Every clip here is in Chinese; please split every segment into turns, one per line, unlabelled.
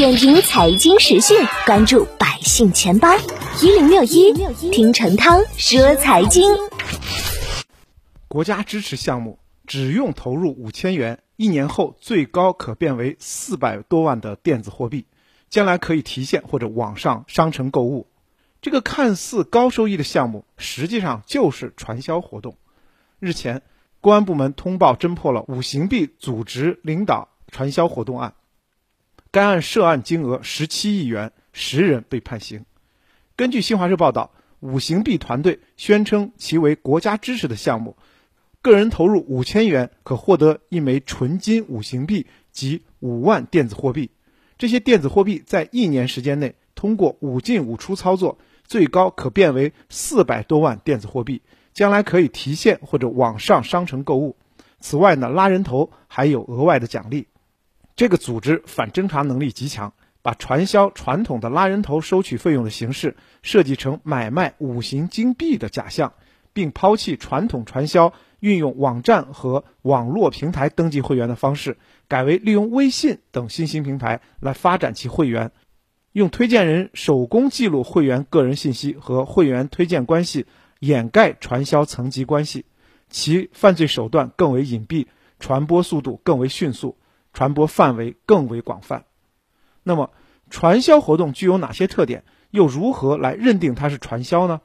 点评财经时讯，关注百姓钱包一零六一，听陈涛说财经。
国家支持项目只用投入五千元，一年后最高可变为四百多万的电子货币，将来可以提现或者网上商城购物。这个看似高收益的项目，实际上就是传销活动。日前，公安部门通报侦破了五行币组织领导传销活动案。该案涉案金额十七亿元，十人被判刑。根据新华社报道，五行币团队宣称其为国家支持的项目，个人投入五千元可获得一枚纯金五行币及五万电子货币。这些电子货币在一年时间内通过五进五出操作，最高可变为四百多万电子货币，将来可以提现或者网上商城购物。此外呢，拉人头还有额外的奖励。这个组织反侦查能力极强，把传销传统的拉人头收取费用的形式设计成买卖五行金币的假象，并抛弃传统传销运用网站和网络平台登记会员的方式，改为利用微信等新兴平台来发展其会员，用推荐人手工记录会员个人信息和会员推荐关系，掩盖传销层级关系，其犯罪手段更为隐蔽，传播速度更为迅速。传播范围更为广泛。那么，传销活动具有哪些特点？又如何来认定它是传销呢？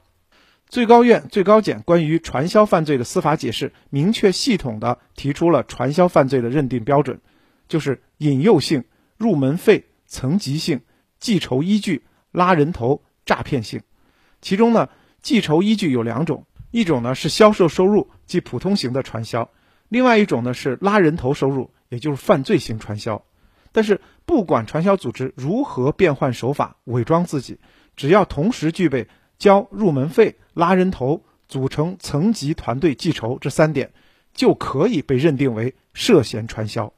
最高院、最高检关于传销犯罪的司法解释，明确系统的提出了传销犯罪的认定标准，就是引诱性、入门费、层级性、计酬依据、拉人头、诈骗性。其中呢，计酬依据有两种，一种呢是销售收入，即普通型的传销；另外一种呢是拉人头收入。也就是犯罪型传销，但是不管传销组织如何变换手法伪装自己，只要同时具备交入门费、拉人头、组成层级团队记仇这三点，就可以被认定为涉嫌传销。